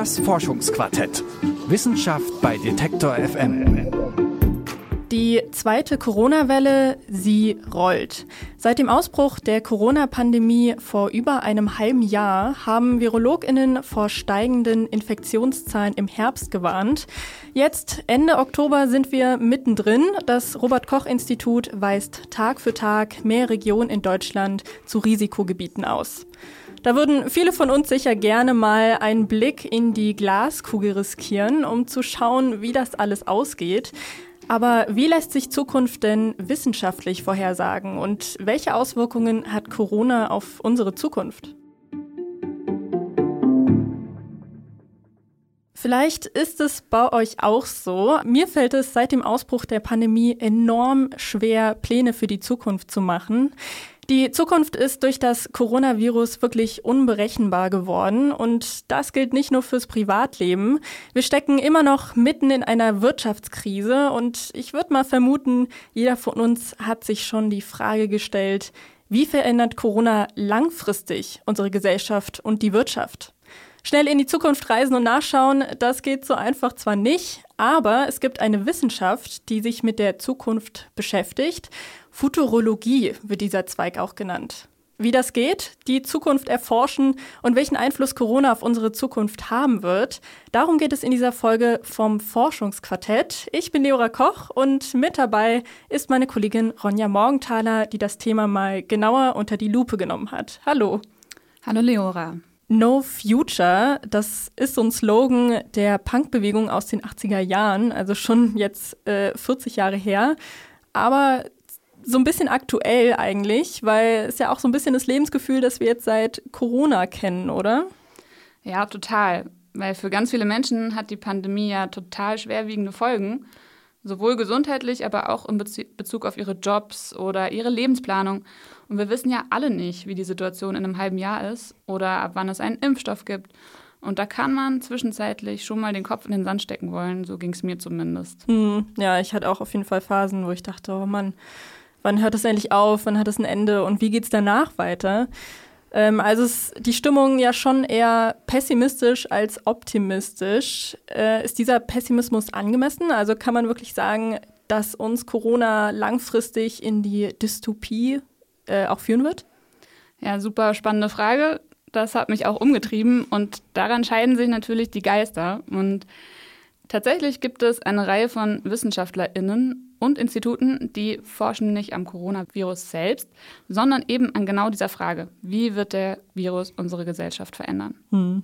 Das Forschungsquartett. Wissenschaft bei Detektor FM. Die zweite Corona-Welle, sie rollt. Seit dem Ausbruch der Corona-Pandemie vor über einem halben Jahr haben VirologInnen vor steigenden Infektionszahlen im Herbst gewarnt. Jetzt, Ende Oktober, sind wir mittendrin. Das Robert-Koch-Institut weist Tag für Tag mehr Regionen in Deutschland zu Risikogebieten aus. Da würden viele von uns sicher gerne mal einen Blick in die Glaskugel riskieren, um zu schauen, wie das alles ausgeht. Aber wie lässt sich Zukunft denn wissenschaftlich vorhersagen und welche Auswirkungen hat Corona auf unsere Zukunft? Vielleicht ist es bei euch auch so. Mir fällt es seit dem Ausbruch der Pandemie enorm schwer, Pläne für die Zukunft zu machen. Die Zukunft ist durch das Coronavirus wirklich unberechenbar geworden und das gilt nicht nur fürs Privatleben. Wir stecken immer noch mitten in einer Wirtschaftskrise und ich würde mal vermuten, jeder von uns hat sich schon die Frage gestellt, wie verändert Corona langfristig unsere Gesellschaft und die Wirtschaft? Schnell in die Zukunft reisen und nachschauen, das geht so einfach zwar nicht, aber es gibt eine Wissenschaft, die sich mit der Zukunft beschäftigt. Futurologie wird dieser Zweig auch genannt. Wie das geht, die Zukunft erforschen und welchen Einfluss Corona auf unsere Zukunft haben wird, darum geht es in dieser Folge vom Forschungsquartett. Ich bin Leora Koch und mit dabei ist meine Kollegin Ronja Morgenthaler, die das Thema mal genauer unter die Lupe genommen hat. Hallo. Hallo Leora. No Future, das ist so ein Slogan der Punkbewegung aus den 80er Jahren, also schon jetzt äh, 40 Jahre her. Aber so ein bisschen aktuell eigentlich, weil es ja auch so ein bisschen das Lebensgefühl, das wir jetzt seit Corona kennen, oder? Ja, total. Weil für ganz viele Menschen hat die Pandemie ja total schwerwiegende Folgen. Sowohl gesundheitlich, aber auch in Bezug auf ihre Jobs oder ihre Lebensplanung. Und wir wissen ja alle nicht, wie die Situation in einem halben Jahr ist oder ab wann es einen Impfstoff gibt. Und da kann man zwischenzeitlich schon mal den Kopf in den Sand stecken wollen. So ging es mir zumindest. Hm, ja, ich hatte auch auf jeden Fall Phasen, wo ich dachte, oh Mann, wann hört es endlich auf? Wann hat es ein Ende? Und wie geht es danach weiter? Ähm, also ist die Stimmung ja schon eher pessimistisch als optimistisch. Äh, ist dieser Pessimismus angemessen? Also kann man wirklich sagen, dass uns Corona langfristig in die Dystopie äh, auch führen wird? Ja, super spannende Frage. Das hat mich auch umgetrieben und daran scheiden sich natürlich die Geister. Und tatsächlich gibt es eine Reihe von WissenschaftlerInnen und Instituten, die forschen nicht am Coronavirus selbst, sondern eben an genau dieser Frage, wie wird der Virus unsere Gesellschaft verändern? Hm.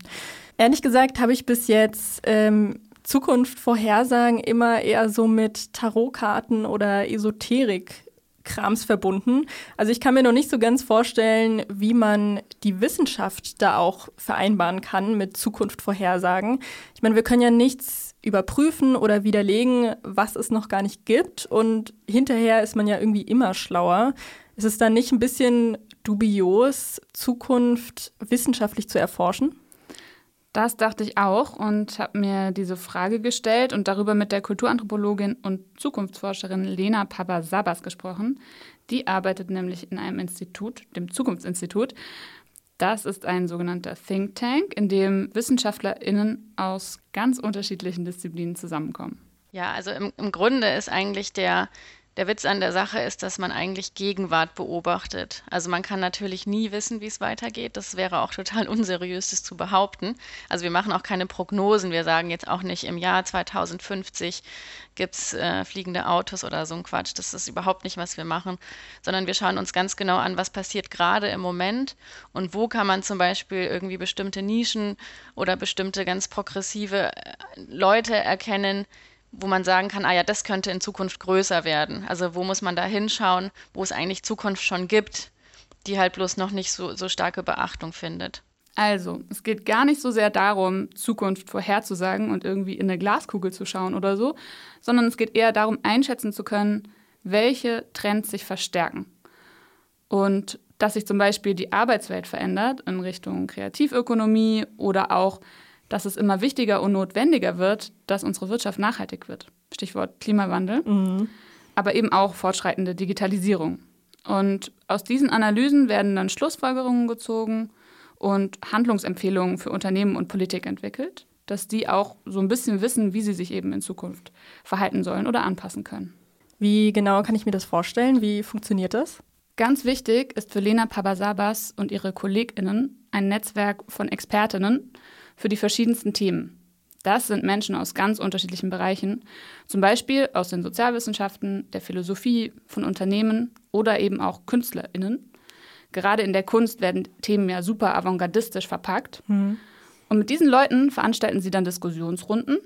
Ehrlich gesagt habe ich bis jetzt ähm, Zukunft vorhersagen immer eher so mit Tarotkarten oder Esoterik Krams verbunden. Also ich kann mir noch nicht so ganz vorstellen, wie man die Wissenschaft da auch vereinbaren kann mit Zukunft vorhersagen. Ich meine, wir können ja nichts überprüfen oder widerlegen, was es noch gar nicht gibt. Und hinterher ist man ja irgendwie immer schlauer. Ist es dann nicht ein bisschen dubios, Zukunft wissenschaftlich zu erforschen? Das dachte ich auch und habe mir diese Frage gestellt und darüber mit der Kulturanthropologin und Zukunftsforscherin Lena Papasabas gesprochen. Die arbeitet nämlich in einem Institut, dem Zukunftsinstitut. Das ist ein sogenannter Think Tank, in dem WissenschaftlerInnen aus ganz unterschiedlichen Disziplinen zusammenkommen. Ja, also im, im Grunde ist eigentlich der der Witz an der Sache ist, dass man eigentlich Gegenwart beobachtet. Also man kann natürlich nie wissen, wie es weitergeht. Das wäre auch total unseriös, das zu behaupten. Also wir machen auch keine Prognosen. Wir sagen jetzt auch nicht, im Jahr 2050 gibt es äh, fliegende Autos oder so ein Quatsch. Das ist überhaupt nicht, was wir machen, sondern wir schauen uns ganz genau an, was passiert gerade im Moment und wo kann man zum Beispiel irgendwie bestimmte Nischen oder bestimmte ganz progressive äh, Leute erkennen, wo man sagen kann, ah ja, das könnte in Zukunft größer werden. Also wo muss man da hinschauen, wo es eigentlich Zukunft schon gibt, die halt bloß noch nicht so, so starke Beachtung findet. Also, es geht gar nicht so sehr darum, Zukunft vorherzusagen und irgendwie in eine Glaskugel zu schauen oder so, sondern es geht eher darum, einschätzen zu können, welche Trends sich verstärken. Und dass sich zum Beispiel die Arbeitswelt verändert in Richtung Kreativökonomie oder auch dass es immer wichtiger und notwendiger wird, dass unsere Wirtschaft nachhaltig wird. Stichwort Klimawandel, mhm. aber eben auch fortschreitende Digitalisierung. Und aus diesen Analysen werden dann Schlussfolgerungen gezogen und Handlungsempfehlungen für Unternehmen und Politik entwickelt. dass die auch so ein bisschen wissen, wie sie sich eben in Zukunft verhalten sollen oder anpassen können. Wie genau kann ich mir das vorstellen? Wie funktioniert das? Ganz wichtig ist für Lena Pabasabas und ihre KollegInnen ein Netzwerk von Expertinnen für die verschiedensten Themen. Das sind Menschen aus ganz unterschiedlichen Bereichen, zum Beispiel aus den Sozialwissenschaften, der Philosophie, von Unternehmen oder eben auch KünstlerInnen. Gerade in der Kunst werden Themen ja super avantgardistisch verpackt. Mhm. Und mit diesen Leuten veranstalten sie dann Diskussionsrunden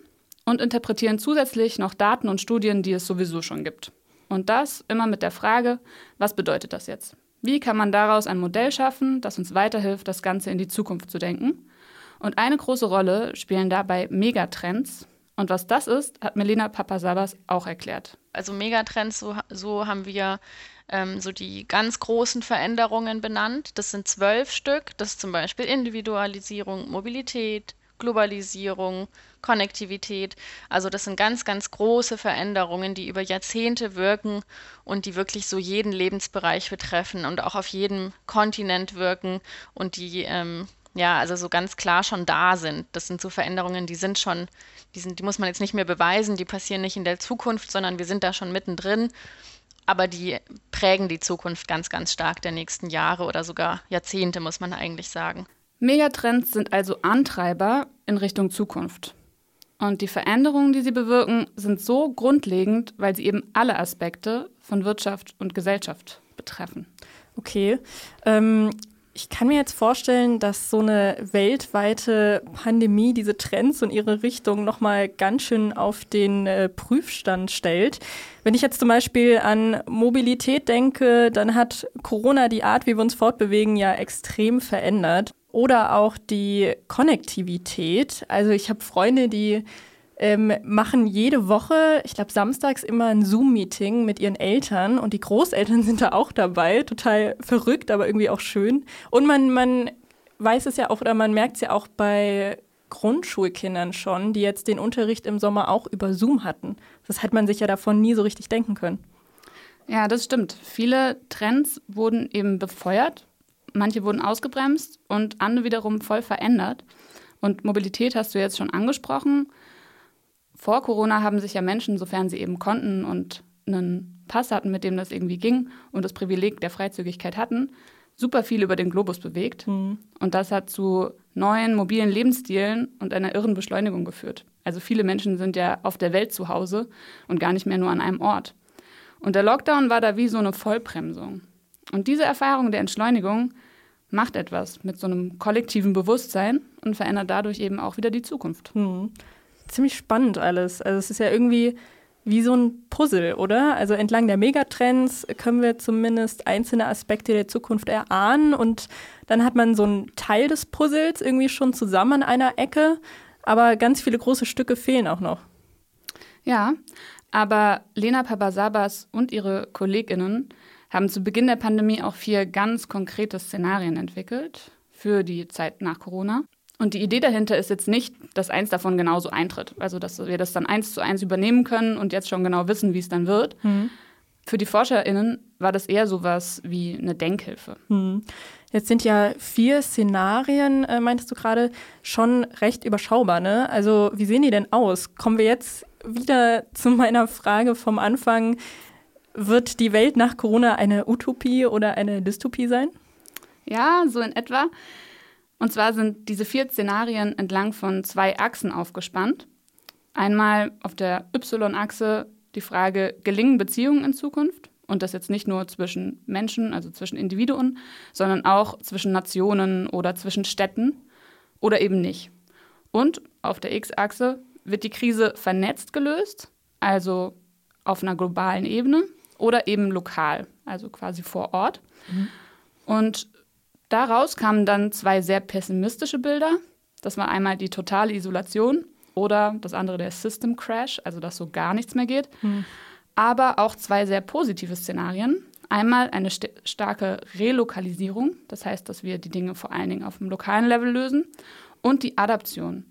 und interpretieren zusätzlich noch Daten und Studien, die es sowieso schon gibt. Und das immer mit der Frage, was bedeutet das jetzt? Wie kann man daraus ein Modell schaffen, das uns weiterhilft, das Ganze in die Zukunft zu denken? Und eine große Rolle spielen dabei Megatrends. Und was das ist, hat Melina Papasabas auch erklärt. Also Megatrends, so, so haben wir ähm, so die ganz großen Veränderungen benannt. Das sind zwölf Stück. Das ist zum Beispiel Individualisierung, Mobilität, Globalisierung, Konnektivität. Also das sind ganz, ganz große Veränderungen, die über Jahrzehnte wirken und die wirklich so jeden Lebensbereich betreffen und auch auf jedem Kontinent wirken und die ähm, ja, also so ganz klar schon da sind. Das sind so Veränderungen, die sind schon, die sind, die muss man jetzt nicht mehr beweisen, die passieren nicht in der Zukunft, sondern wir sind da schon mittendrin aber die prägen die Zukunft ganz, ganz stark der nächsten Jahre oder sogar Jahrzehnte, muss man eigentlich sagen. Megatrends sind also Antreiber in Richtung Zukunft. Und die Veränderungen, die sie bewirken, sind so grundlegend, weil sie eben alle Aspekte von Wirtschaft und Gesellschaft betreffen. Okay. Ähm, ich kann mir jetzt vorstellen, dass so eine weltweite Pandemie diese Trends und ihre Richtung nochmal ganz schön auf den äh, Prüfstand stellt. Wenn ich jetzt zum Beispiel an Mobilität denke, dann hat Corona die Art, wie wir uns fortbewegen, ja extrem verändert. Oder auch die Konnektivität. Also ich habe Freunde, die ähm, machen jede Woche, ich glaube samstags immer ein Zoom-Meeting mit ihren Eltern und die Großeltern sind da auch dabei. Total verrückt, aber irgendwie auch schön. Und man, man weiß es ja auch oder man merkt es ja auch bei Grundschulkindern schon, die jetzt den Unterricht im Sommer auch über Zoom hatten. Das hat man sich ja davon nie so richtig denken können. Ja, das stimmt. Viele Trends wurden eben befeuert, manche wurden ausgebremst und andere wiederum voll verändert. Und Mobilität hast du jetzt schon angesprochen vor Corona haben sich ja Menschen, sofern sie eben konnten und einen Pass hatten, mit dem das irgendwie ging und das Privileg der Freizügigkeit hatten, super viel über den Globus bewegt. Mhm. Und das hat zu neuen mobilen Lebensstilen und einer irren Beschleunigung geführt. Also viele Menschen sind ja auf der Welt zu Hause und gar nicht mehr nur an einem Ort. Und der Lockdown war da wie so eine Vollbremsung. Und diese Erfahrung der Entschleunigung macht etwas mit so einem kollektiven Bewusstsein und verändert dadurch eben auch wieder die Zukunft. Mhm ziemlich spannend alles. Also es ist ja irgendwie wie so ein Puzzle, oder? Also entlang der Megatrends können wir zumindest einzelne Aspekte der Zukunft erahnen und dann hat man so einen Teil des Puzzles irgendwie schon zusammen an einer Ecke, aber ganz viele große Stücke fehlen auch noch. Ja, aber Lena Papasabas und ihre KollegInnen haben zu Beginn der Pandemie auch vier ganz konkrete Szenarien entwickelt für die Zeit nach Corona. Und die Idee dahinter ist jetzt nicht, dass eins davon genauso eintritt. Also, dass wir das dann eins zu eins übernehmen können und jetzt schon genau wissen, wie es dann wird. Mhm. Für die ForscherInnen war das eher sowas wie eine Denkhilfe. Mhm. Jetzt sind ja vier Szenarien, äh, meintest du gerade, schon recht überschaubar. Ne? Also, wie sehen die denn aus? Kommen wir jetzt wieder zu meiner Frage vom Anfang. Wird die Welt nach Corona eine Utopie oder eine Dystopie sein? Ja, so in etwa. Und zwar sind diese vier Szenarien entlang von zwei Achsen aufgespannt. Einmal auf der Y-Achse die Frage, gelingen Beziehungen in Zukunft? Und das jetzt nicht nur zwischen Menschen, also zwischen Individuen, sondern auch zwischen Nationen oder zwischen Städten oder eben nicht. Und auf der X-Achse wird die Krise vernetzt gelöst, also auf einer globalen Ebene oder eben lokal, also quasi vor Ort. Mhm. Und Daraus kamen dann zwei sehr pessimistische Bilder. Das war einmal die totale Isolation oder das andere der System Crash, also dass so gar nichts mehr geht. Hm. Aber auch zwei sehr positive Szenarien. Einmal eine st starke Relokalisierung, das heißt, dass wir die Dinge vor allen Dingen auf dem lokalen Level lösen, und die Adaption.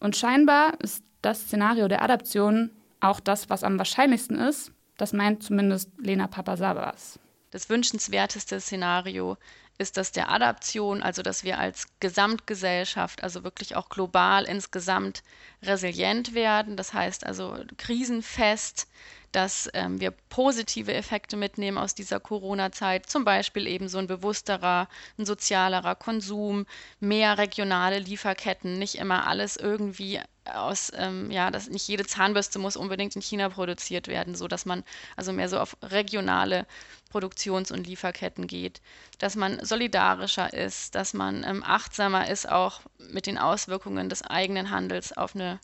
Und scheinbar ist das Szenario der Adaption auch das, was am wahrscheinlichsten ist. Das meint zumindest Lena Papasavas. Das wünschenswerteste Szenario ist das der Adaption, also dass wir als Gesamtgesellschaft, also wirklich auch global insgesamt resilient werden, das heißt also krisenfest, dass ähm, wir positive Effekte mitnehmen aus dieser Corona-Zeit, zum Beispiel eben so ein bewussterer, ein sozialerer Konsum, mehr regionale Lieferketten, nicht immer alles irgendwie aus, ähm, ja, dass nicht jede Zahnbürste muss unbedingt in China produziert werden, so dass man also mehr so auf regionale Produktions- und Lieferketten geht, dass man solidarischer ist, dass man ähm, achtsamer ist auch mit den Auswirkungen des eigenen Handels auf eine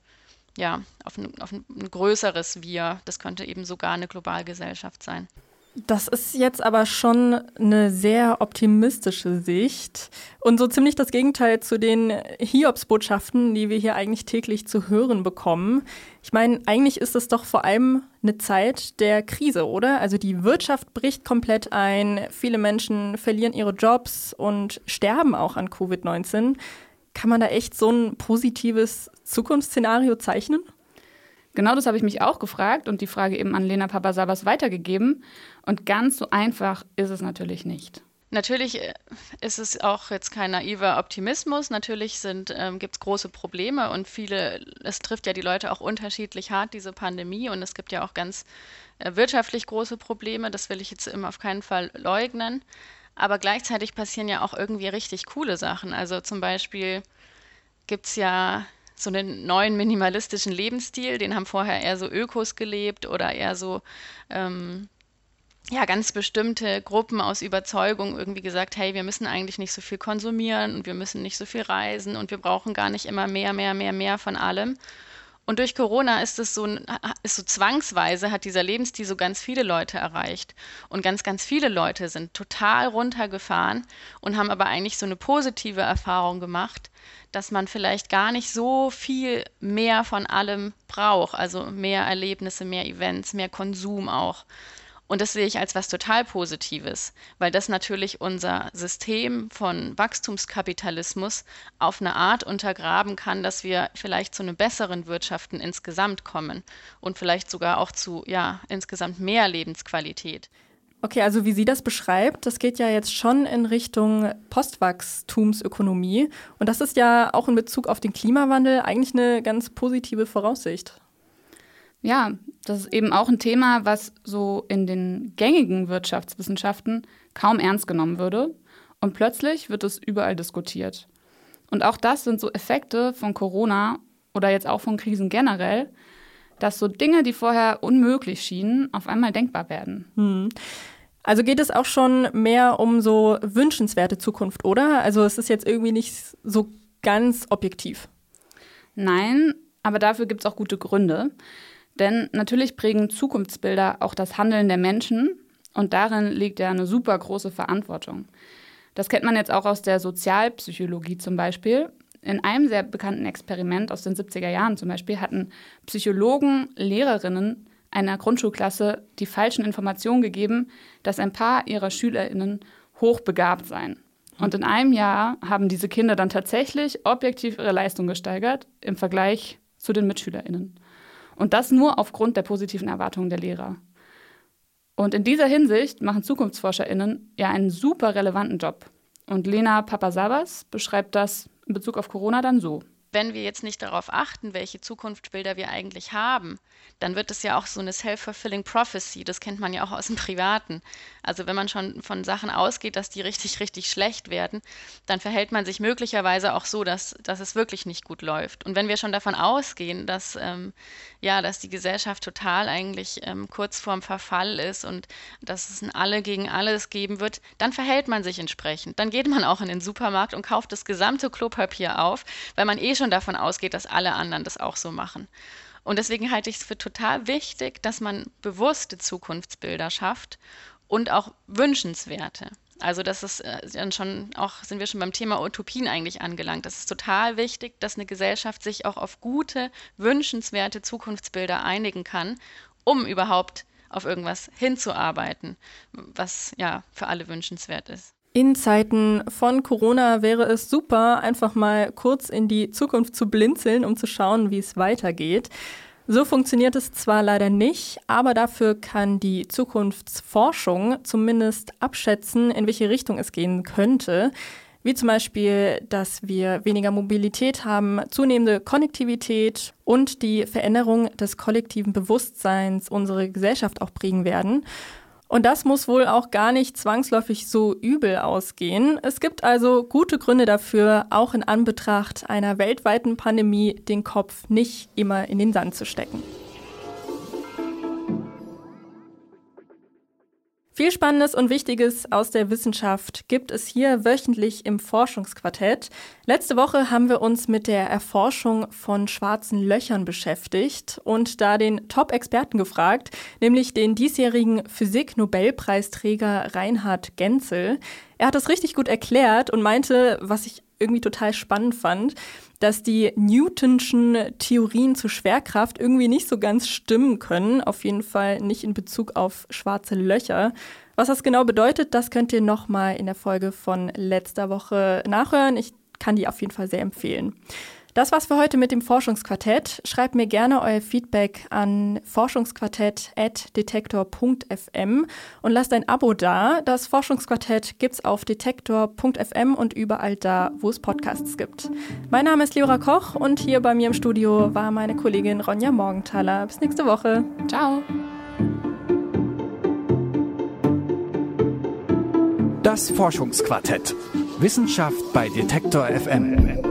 ja, auf ein, auf ein größeres Wir. Das könnte eben sogar eine Globalgesellschaft sein. Das ist jetzt aber schon eine sehr optimistische Sicht und so ziemlich das Gegenteil zu den Hiobsbotschaften, die wir hier eigentlich täglich zu hören bekommen. Ich meine, eigentlich ist es doch vor allem eine Zeit der Krise, oder? Also die Wirtschaft bricht komplett ein, viele Menschen verlieren ihre Jobs und sterben auch an Covid-19. Kann man da echt so ein positives Zukunftsszenario zeichnen? Genau das habe ich mich auch gefragt und die Frage eben an Lena Papasavas weitergegeben. Und ganz so einfach ist es natürlich nicht. Natürlich äh, ist es auch jetzt kein naiver Optimismus. Natürlich ähm, gibt es große Probleme und viele, es trifft ja die Leute auch unterschiedlich hart, diese Pandemie. Und es gibt ja auch ganz äh, wirtschaftlich große Probleme. Das will ich jetzt immer auf keinen Fall leugnen. Aber gleichzeitig passieren ja auch irgendwie richtig coole Sachen. Also zum Beispiel gibt es ja so einen neuen minimalistischen Lebensstil, den haben vorher eher so Ökos gelebt oder eher so ähm, ja, ganz bestimmte Gruppen aus Überzeugung irgendwie gesagt, hey, wir müssen eigentlich nicht so viel konsumieren und wir müssen nicht so viel reisen und wir brauchen gar nicht immer mehr, mehr, mehr, mehr von allem. Und durch Corona ist es so, ist so zwangsweise hat dieser Lebensstil so ganz viele Leute erreicht. Und ganz, ganz viele Leute sind total runtergefahren und haben aber eigentlich so eine positive Erfahrung gemacht, dass man vielleicht gar nicht so viel mehr von allem braucht. Also mehr Erlebnisse, mehr Events, mehr Konsum auch. Und das sehe ich als was total Positives, weil das natürlich unser System von Wachstumskapitalismus auf eine Art untergraben kann, dass wir vielleicht zu einem besseren Wirtschaften insgesamt kommen und vielleicht sogar auch zu ja, insgesamt mehr Lebensqualität. Okay, also wie sie das beschreibt, das geht ja jetzt schon in Richtung Postwachstumsökonomie. Und das ist ja auch in Bezug auf den Klimawandel eigentlich eine ganz positive Voraussicht. Ja, das ist eben auch ein Thema, was so in den gängigen Wirtschaftswissenschaften kaum ernst genommen würde. Und plötzlich wird es überall diskutiert. Und auch das sind so Effekte von Corona oder jetzt auch von Krisen generell, dass so Dinge, die vorher unmöglich schienen, auf einmal denkbar werden. Hm. Also geht es auch schon mehr um so wünschenswerte Zukunft, oder? Also es ist jetzt irgendwie nicht so ganz objektiv. Nein, aber dafür gibt es auch gute Gründe. Denn natürlich prägen Zukunftsbilder auch das Handeln der Menschen und darin liegt ja eine super große Verantwortung. Das kennt man jetzt auch aus der Sozialpsychologie zum Beispiel. In einem sehr bekannten Experiment aus den 70er Jahren zum Beispiel hatten Psychologen, Lehrerinnen einer Grundschulklasse die falschen Informationen gegeben, dass ein paar ihrer SchülerInnen hochbegabt seien. Und in einem Jahr haben diese Kinder dann tatsächlich objektiv ihre Leistung gesteigert im Vergleich zu den MitschülerInnen. Und das nur aufgrund der positiven Erwartungen der Lehrer. Und in dieser Hinsicht machen ZukunftsforscherInnen ja einen super relevanten Job. Und Lena Papasavas beschreibt das in Bezug auf Corona dann so wenn wir jetzt nicht darauf achten, welche Zukunftsbilder wir eigentlich haben, dann wird es ja auch so eine self-fulfilling prophecy. Das kennt man ja auch aus dem Privaten. Also wenn man schon von Sachen ausgeht, dass die richtig, richtig schlecht werden, dann verhält man sich möglicherweise auch so, dass, dass es wirklich nicht gut läuft. Und wenn wir schon davon ausgehen, dass, ähm, ja, dass die Gesellschaft total eigentlich ähm, kurz vorm Verfall ist und dass es ein Alle gegen alles geben wird, dann verhält man sich entsprechend. Dann geht man auch in den Supermarkt und kauft das gesamte Klopapier auf, weil man eh schon davon ausgeht, dass alle anderen das auch so machen. Und deswegen halte ich es für total wichtig, dass man bewusste Zukunftsbilder schafft und auch wünschenswerte. Also das ist äh, dann schon auch, sind wir schon beim Thema Utopien eigentlich angelangt. Das ist total wichtig, dass eine Gesellschaft sich auch auf gute, wünschenswerte Zukunftsbilder einigen kann, um überhaupt auf irgendwas hinzuarbeiten, was ja für alle wünschenswert ist. In Zeiten von Corona wäre es super, einfach mal kurz in die Zukunft zu blinzeln, um zu schauen, wie es weitergeht. So funktioniert es zwar leider nicht, aber dafür kann die Zukunftsforschung zumindest abschätzen, in welche Richtung es gehen könnte. Wie zum Beispiel, dass wir weniger Mobilität haben, zunehmende Konnektivität und die Veränderung des kollektiven Bewusstseins unsere Gesellschaft auch bringen werden. Und das muss wohl auch gar nicht zwangsläufig so übel ausgehen. Es gibt also gute Gründe dafür, auch in Anbetracht einer weltweiten Pandemie den Kopf nicht immer in den Sand zu stecken. Viel Spannendes und Wichtiges aus der Wissenschaft gibt es hier wöchentlich im Forschungsquartett. Letzte Woche haben wir uns mit der Erforschung von schwarzen Löchern beschäftigt und da den Top-Experten gefragt, nämlich den diesjährigen Physik-Nobelpreisträger Reinhard Genzel. Er hat es richtig gut erklärt und meinte, was ich irgendwie total spannend fand, dass die Newtonschen Theorien zur Schwerkraft irgendwie nicht so ganz stimmen können. Auf jeden Fall nicht in Bezug auf schwarze Löcher. Was das genau bedeutet, das könnt ihr nochmal in der Folge von letzter Woche nachhören. Ich kann die auf jeden Fall sehr empfehlen. Das war's für heute mit dem Forschungsquartett. Schreibt mir gerne euer Feedback an forschungsquartett.detektor.fm und lasst ein Abo da. Das Forschungsquartett gibt's auf detektor.fm und überall da, wo es Podcasts gibt. Mein Name ist Leora Koch und hier bei mir im Studio war meine Kollegin Ronja Morgenthaler. Bis nächste Woche. Ciao. Das Forschungsquartett. Wissenschaft bei Detektor FM.